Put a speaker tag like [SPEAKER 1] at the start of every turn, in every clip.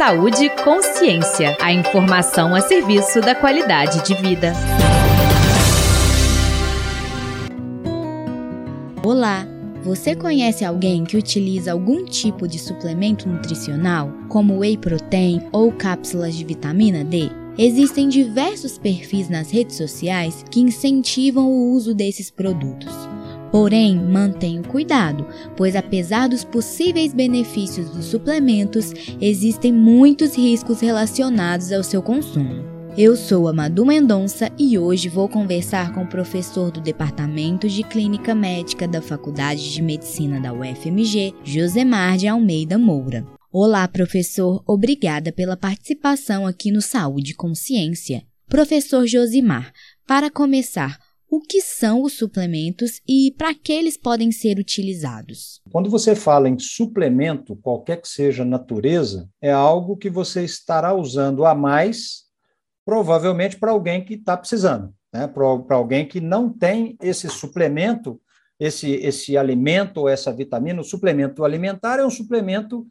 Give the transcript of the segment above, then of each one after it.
[SPEAKER 1] Saúde e Consciência. A informação a serviço da qualidade de vida.
[SPEAKER 2] Olá! Você conhece alguém que utiliza algum tipo de suplemento nutricional, como whey protein ou cápsulas de vitamina D? Existem diversos perfis nas redes sociais que incentivam o uso desses produtos. Porém, mantenha cuidado, pois apesar dos possíveis benefícios dos suplementos, existem muitos riscos relacionados ao seu consumo. Eu sou a Madu Mendonça e hoje vou conversar com o professor do Departamento de Clínica Médica da Faculdade de Medicina da UFMG, Josemar de Almeida Moura. Olá, professor, obrigada pela participação aqui no Saúde Consciência. Professor Josimar, para começar, o que são os suplementos e para que eles podem ser utilizados?
[SPEAKER 3] Quando você fala em suplemento, qualquer que seja a natureza, é algo que você estará usando a mais, provavelmente para alguém que está precisando, né? para alguém que não tem esse suplemento, esse, esse alimento ou essa vitamina. O suplemento alimentar é um suplemento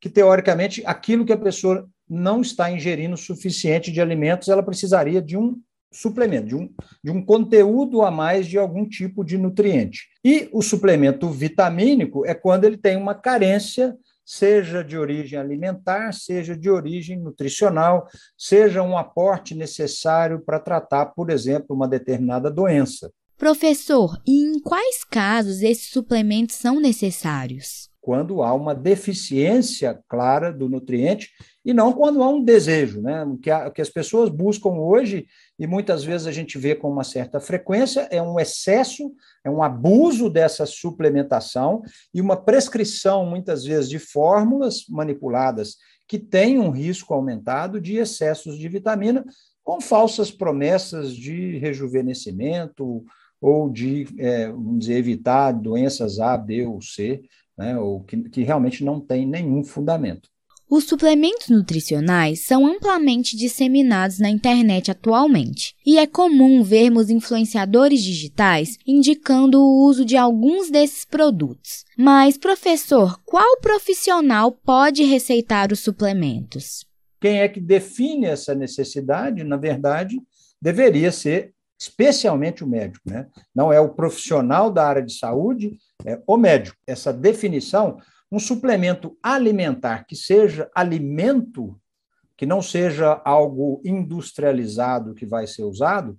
[SPEAKER 3] que, teoricamente, aquilo que a pessoa não está ingerindo suficiente de alimentos, ela precisaria de um suplemento, de um, de um conteúdo a mais de algum tipo de nutriente. E o suplemento vitamínico é quando ele tem uma carência, seja de origem alimentar, seja de origem nutricional, seja um aporte necessário para tratar, por exemplo, uma determinada doença.
[SPEAKER 2] Professor, e em quais casos esses suplementos são necessários?
[SPEAKER 3] Quando há uma deficiência clara do nutriente e não quando há um desejo, né? O que, a, o que as pessoas buscam hoje, e muitas vezes a gente vê com uma certa frequência, é um excesso, é um abuso dessa suplementação e uma prescrição, muitas vezes, de fórmulas manipuladas que têm um risco aumentado de excessos de vitamina, com falsas promessas de rejuvenescimento ou de, é, vamos dizer, evitar doenças A, B ou C, né? ou que, que realmente não tem nenhum fundamento.
[SPEAKER 2] Os suplementos nutricionais são amplamente disseminados na internet atualmente, e é comum vermos influenciadores digitais indicando o uso de alguns desses produtos. Mas, professor, qual profissional pode receitar os suplementos?
[SPEAKER 3] Quem é que define essa necessidade, na verdade, deveria ser especialmente o médico, né? Não é o profissional da área de saúde, é o médico. Essa definição um suplemento alimentar que seja alimento, que não seja algo industrializado que vai ser usado,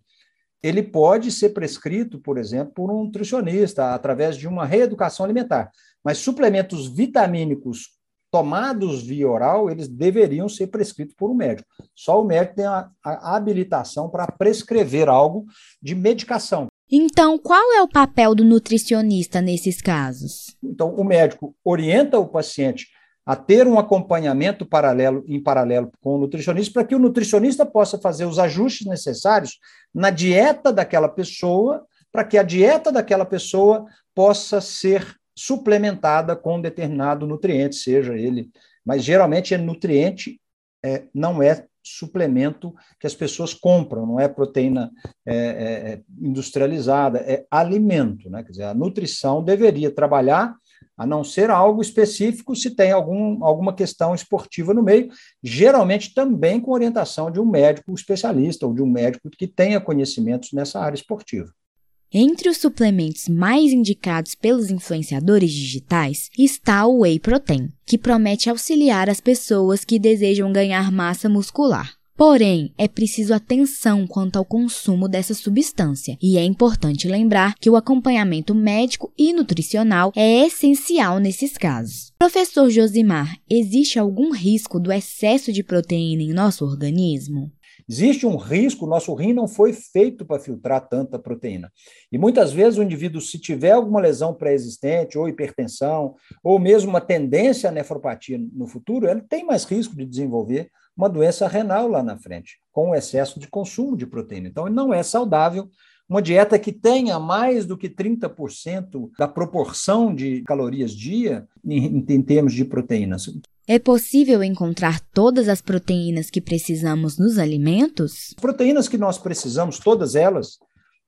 [SPEAKER 3] ele pode ser prescrito, por exemplo, por um nutricionista, através de uma reeducação alimentar. Mas suplementos vitamínicos tomados via oral, eles deveriam ser prescritos por um médico. Só o médico tem a, a habilitação para prescrever algo de medicação.
[SPEAKER 2] Então, qual é o papel do nutricionista nesses casos?
[SPEAKER 3] Então, o médico orienta o paciente a ter um acompanhamento paralelo em paralelo com o nutricionista para que o nutricionista possa fazer os ajustes necessários na dieta daquela pessoa, para que a dieta daquela pessoa possa ser suplementada com um determinado nutriente, seja ele, mas geralmente é nutriente, é, não é suplemento que as pessoas compram, não é proteína é, é, é, industrializada, é alimento. Né? Quer dizer, a nutrição deveria trabalhar, a não ser algo específico, se tem algum, alguma questão esportiva no meio, geralmente também com orientação de um médico especialista ou de um médico que tenha conhecimentos nessa área esportiva.
[SPEAKER 2] Entre os suplementos mais indicados pelos influenciadores digitais está o Whey Protein, que promete auxiliar as pessoas que desejam ganhar massa muscular. Porém, é preciso atenção quanto ao consumo dessa substância, e é importante lembrar que o acompanhamento médico e nutricional é essencial nesses casos. Professor Josimar, existe algum risco do excesso de proteína em nosso organismo?
[SPEAKER 3] Existe um risco, nosso rim não foi feito para filtrar tanta proteína. E muitas vezes o indivíduo, se tiver alguma lesão pré-existente, ou hipertensão, ou mesmo uma tendência à nefropatia no futuro, ele tem mais risco de desenvolver uma doença renal lá na frente, com o excesso de consumo de proteína. Então, não é saudável uma dieta que tenha mais do que 30% da proporção de calorias dia em, em termos de proteínas.
[SPEAKER 2] É possível encontrar todas as proteínas que precisamos nos alimentos?
[SPEAKER 3] Proteínas que nós precisamos, todas elas,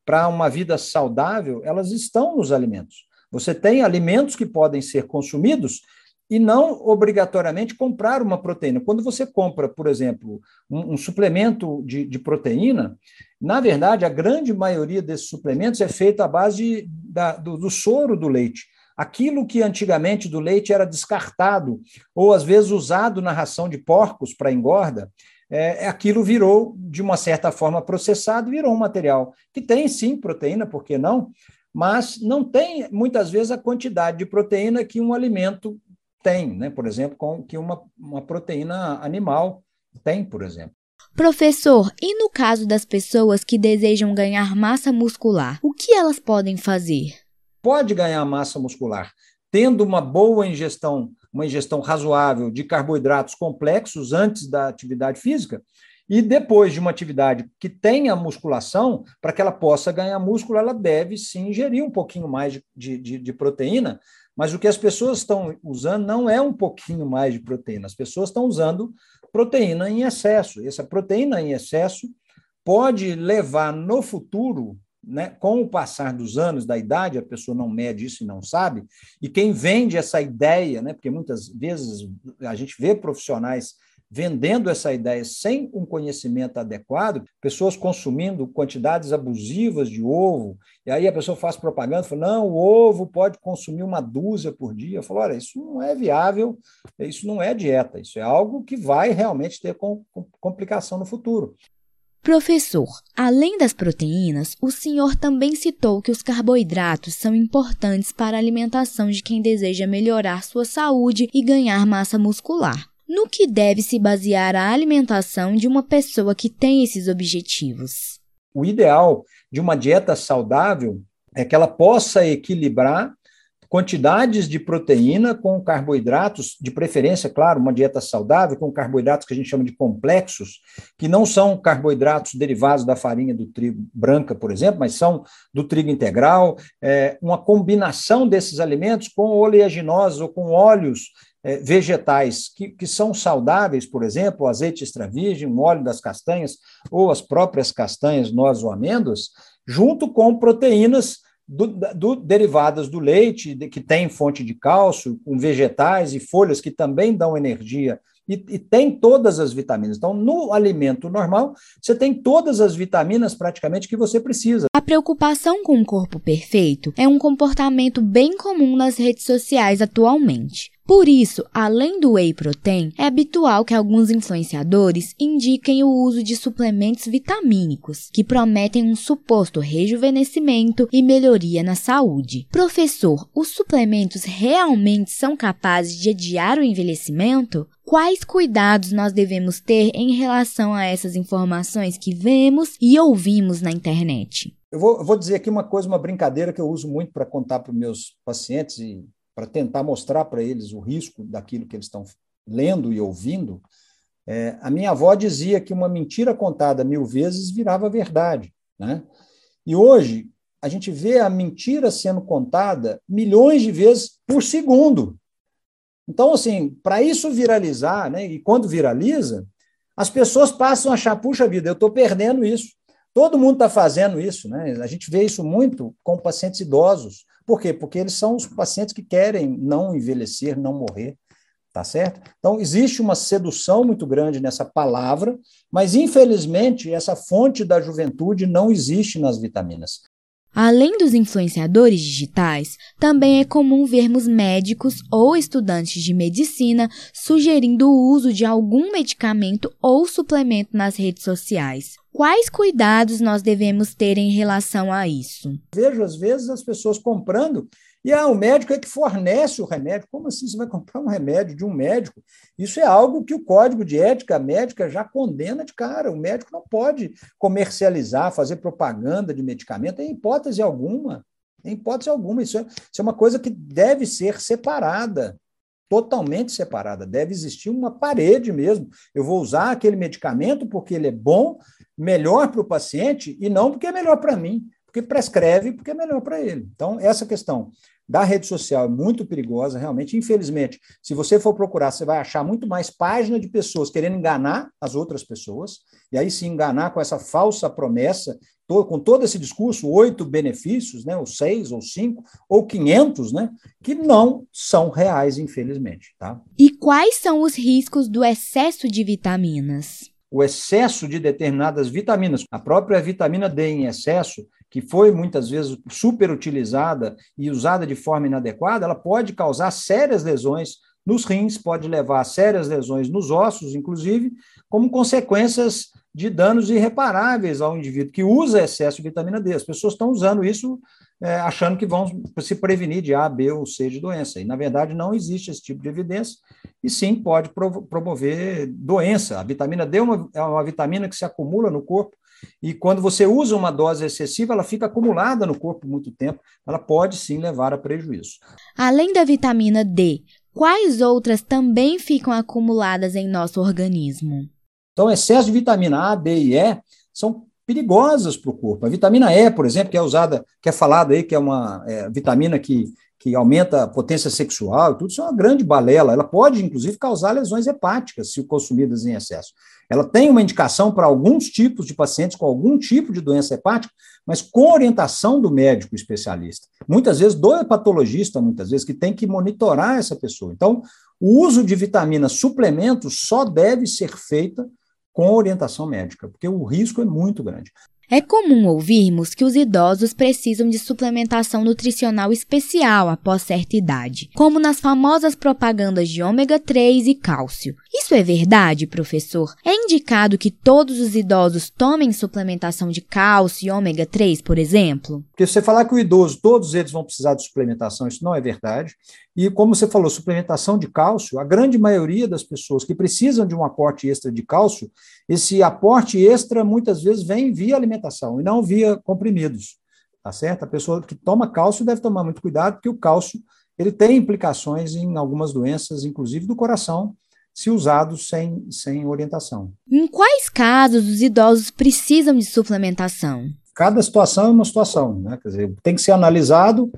[SPEAKER 3] para uma vida saudável, elas estão nos alimentos. Você tem alimentos que podem ser consumidos e não obrigatoriamente comprar uma proteína. Quando você compra, por exemplo, um, um suplemento de, de, proteína, na verdade, a grande maioria desses suplementos é feita à base da, do, do soro do leite. Aquilo que antigamente do leite era descartado, ou às vezes usado na ração de porcos para engorda, é, aquilo virou, de uma certa forma, processado, virou um material que tem sim proteína, por que não? Mas não tem, muitas vezes, a quantidade de proteína que um alimento tem, né? por exemplo, com, que uma, uma proteína animal tem, por exemplo.
[SPEAKER 2] Professor, e no caso das pessoas que desejam ganhar massa muscular, o que elas podem fazer?
[SPEAKER 3] Pode ganhar massa muscular tendo uma boa ingestão, uma ingestão razoável de carboidratos complexos antes da atividade física, e depois de uma atividade que tenha musculação, para que ela possa ganhar músculo, ela deve sim ingerir um pouquinho mais de, de, de proteína, mas o que as pessoas estão usando não é um pouquinho mais de proteína, as pessoas estão usando proteína em excesso. Essa proteína em excesso pode levar no futuro, né, com o passar dos anos, da idade, a pessoa não mede isso e não sabe, e quem vende essa ideia, né, porque muitas vezes a gente vê profissionais vendendo essa ideia sem um conhecimento adequado, pessoas consumindo quantidades abusivas de ovo, e aí a pessoa faz propaganda, fala, não, o ovo pode consumir uma dúzia por dia. Eu falo, olha, isso não é viável, isso não é dieta, isso é algo que vai realmente ter complicação no futuro.
[SPEAKER 2] Professor, além das proteínas, o senhor também citou que os carboidratos são importantes para a alimentação de quem deseja melhorar sua saúde e ganhar massa muscular. No que deve se basear a alimentação de uma pessoa que tem esses objetivos?
[SPEAKER 3] O ideal de uma dieta saudável é que ela possa equilibrar quantidades de proteína com carboidratos, de preferência, claro, uma dieta saudável, com carboidratos que a gente chama de complexos, que não são carboidratos derivados da farinha do trigo branca, por exemplo, mas são do trigo integral, é, uma combinação desses alimentos com oleaginosas ou com óleos é, vegetais que, que são saudáveis, por exemplo, o azeite extra virgem, o óleo das castanhas ou as próprias castanhas, noz ou amêndoas, junto com proteínas do, do, derivadas do leite, de, que tem fonte de cálcio, com vegetais e folhas que também dão energia e, e, tem todas as vitaminas. Então, no alimento normal, você tem todas as vitaminas praticamente que você precisa.
[SPEAKER 2] A preocupação com o corpo perfeito é um comportamento bem comum nas redes sociais atualmente. Por isso, além do whey protein, é habitual que alguns influenciadores indiquem o uso de suplementos vitamínicos, que prometem um suposto rejuvenescimento e melhoria na saúde. Professor, os suplementos realmente são capazes de adiar o envelhecimento? Quais cuidados nós devemos ter em relação a essas informações que vemos e ouvimos na internet?
[SPEAKER 3] Eu vou, eu vou dizer aqui uma coisa, uma brincadeira que eu uso muito para contar para meus pacientes e para tentar mostrar para eles o risco daquilo que eles estão lendo e ouvindo, é, a minha avó dizia que uma mentira contada mil vezes virava verdade. Né? E hoje, a gente vê a mentira sendo contada milhões de vezes por segundo. Então, assim, para isso viralizar, né, e quando viraliza, as pessoas passam a achar, puxa vida, eu estou perdendo isso. Todo mundo está fazendo isso, né? A gente vê isso muito com pacientes idosos. Por quê? Porque eles são os pacientes que querem não envelhecer, não morrer, tá certo? Então, existe uma sedução muito grande nessa palavra, mas infelizmente essa fonte da juventude não existe nas vitaminas.
[SPEAKER 2] Além dos influenciadores digitais, também é comum vermos médicos ou estudantes de medicina sugerindo o uso de algum medicamento ou suplemento nas redes sociais. Quais cuidados nós devemos ter em relação a isso?
[SPEAKER 3] Vejo, às vezes, as pessoas comprando e ah, o médico é que fornece o remédio. Como assim você vai comprar um remédio de um médico? Isso é algo que o Código de Ética Médica já condena de cara. O médico não pode comercializar, fazer propaganda de medicamento em hipótese alguma. Em hipótese alguma. Isso é, isso é uma coisa que deve ser separada totalmente separada. Deve existir uma parede mesmo. Eu vou usar aquele medicamento porque ele é bom, melhor para o paciente e não porque é melhor para mim, porque prescreve porque é melhor para ele. Então, essa questão da rede social é muito perigosa, realmente. Infelizmente, se você for procurar, você vai achar muito mais página de pessoas querendo enganar as outras pessoas, e aí se enganar com essa falsa promessa, com todo esse discurso, oito benefícios, né, ou seis, ou cinco, ou quinhentos, né, que não são reais, infelizmente. Tá?
[SPEAKER 2] E quais são os riscos do excesso de vitaminas?
[SPEAKER 3] O excesso de determinadas vitaminas, a própria vitamina D em excesso, que foi muitas vezes superutilizada e usada de forma inadequada, ela pode causar sérias lesões nos rins, pode levar a sérias lesões nos ossos, inclusive, como consequências de danos irreparáveis ao indivíduo que usa excesso de vitamina D. As pessoas estão usando isso é, achando que vão se prevenir de A, B ou C de doença. E, na verdade, não existe esse tipo de evidência, e sim pode promover doença. A vitamina D é uma, é uma vitamina que se acumula no corpo e quando você usa uma dose excessiva, ela fica acumulada no corpo muito tempo, ela pode sim levar a prejuízo.
[SPEAKER 2] Além da vitamina D, quais outras também ficam acumuladas em nosso organismo?
[SPEAKER 3] Então, excesso de vitamina A, B e E são perigosas para o corpo. A vitamina E, por exemplo, que é usada, que é falado aí que é uma é, vitamina que que aumenta a potência sexual e tudo, isso é uma grande balela. Ela pode, inclusive, causar lesões hepáticas se consumidas em excesso. Ela tem uma indicação para alguns tipos de pacientes com algum tipo de doença hepática, mas com orientação do médico especialista. Muitas vezes do hepatologista, muitas vezes, que tem que monitorar essa pessoa. Então, o uso de vitaminas suplementos só deve ser feita com orientação médica, porque o risco é muito grande.
[SPEAKER 2] É comum ouvirmos que os idosos precisam de suplementação nutricional especial após certa idade, como nas famosas propagandas de ômega 3 e cálcio. Isso é verdade, professor? É indicado que todos os idosos tomem suplementação de cálcio e ômega 3, por exemplo?
[SPEAKER 3] Porque você falar que o idoso, todos eles vão precisar de suplementação, isso não é verdade. E como você falou, suplementação de cálcio, a grande maioria das pessoas que precisam de um aporte extra de cálcio, esse aporte extra muitas vezes vem via alimentação e não via comprimidos. Tá certo? A pessoa que toma cálcio deve tomar muito cuidado, porque o cálcio ele tem implicações em algumas doenças, inclusive do coração, se usados sem, sem orientação.
[SPEAKER 2] Em quais casos os idosos precisam de suplementação?
[SPEAKER 3] Cada situação é uma situação, né? Quer dizer, tem que ser analisado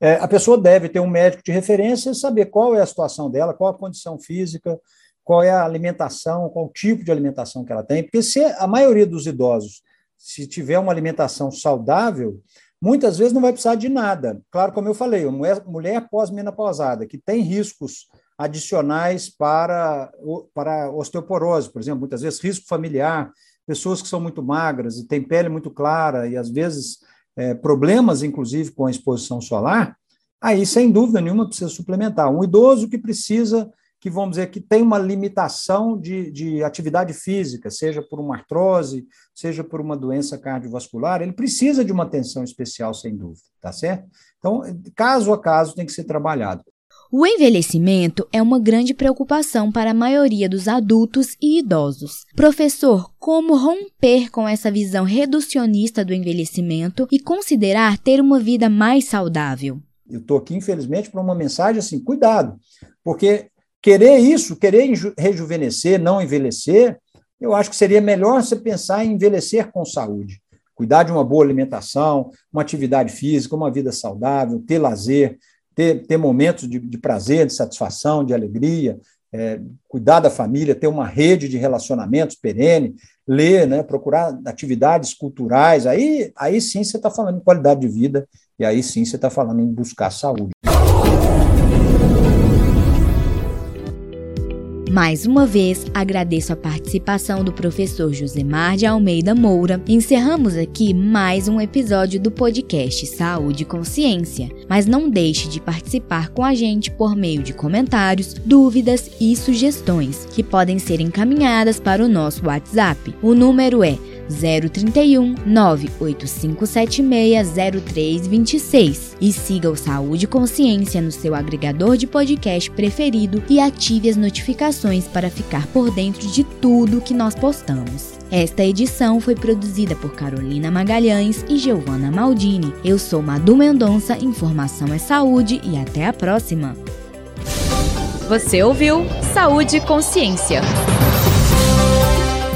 [SPEAKER 3] é, a pessoa deve ter um médico de referência e saber qual é a situação dela, qual a condição física, qual é a alimentação, qual o tipo de alimentação que ela tem, porque se a maioria dos idosos, se tiver uma alimentação saudável, muitas vezes não vai precisar de nada. Claro, como eu falei, mulher, mulher pós-menopausada, que tem riscos adicionais para, para osteoporose, por exemplo, muitas vezes risco familiar, pessoas que são muito magras e têm pele muito clara e às vezes é, problemas, inclusive, com a exposição solar, aí, sem dúvida nenhuma, precisa suplementar. Um idoso que precisa, que vamos dizer, que tem uma limitação de, de atividade física, seja por uma artrose, seja por uma doença cardiovascular, ele precisa de uma atenção especial, sem dúvida, tá certo? Então, caso a caso, tem que ser trabalhado.
[SPEAKER 2] O envelhecimento é uma grande preocupação para a maioria dos adultos e idosos. Professor, como romper com essa visão reducionista do envelhecimento e considerar ter uma vida mais saudável?
[SPEAKER 3] Eu estou aqui, infelizmente, para uma mensagem assim: cuidado, porque querer isso, querer rejuvenescer, não envelhecer, eu acho que seria melhor você pensar em envelhecer com saúde. Cuidar de uma boa alimentação, uma atividade física, uma vida saudável, ter lazer, ter, ter momentos de, de prazer, de satisfação, de alegria, é, cuidar da família, ter uma rede de relacionamentos perene, ler, né, procurar atividades culturais, aí, aí sim você está falando em qualidade de vida, e aí sim você está falando em buscar saúde.
[SPEAKER 2] Mais uma vez, agradeço a participação do professor Josemar de Almeida Moura. Encerramos aqui mais um episódio do podcast Saúde e Consciência. Mas não deixe de participar com a gente por meio de comentários, dúvidas e sugestões, que podem ser encaminhadas para o nosso WhatsApp. O número é 031 985760326 e siga o Saúde e Consciência no seu agregador de podcast preferido e ative as notificações para ficar por dentro de tudo que nós postamos. Esta edição foi produzida por Carolina Magalhães e Giovanna Maldini. Eu sou Madu Mendonça, informação é saúde e até a próxima.
[SPEAKER 1] Você ouviu Saúde e Consciência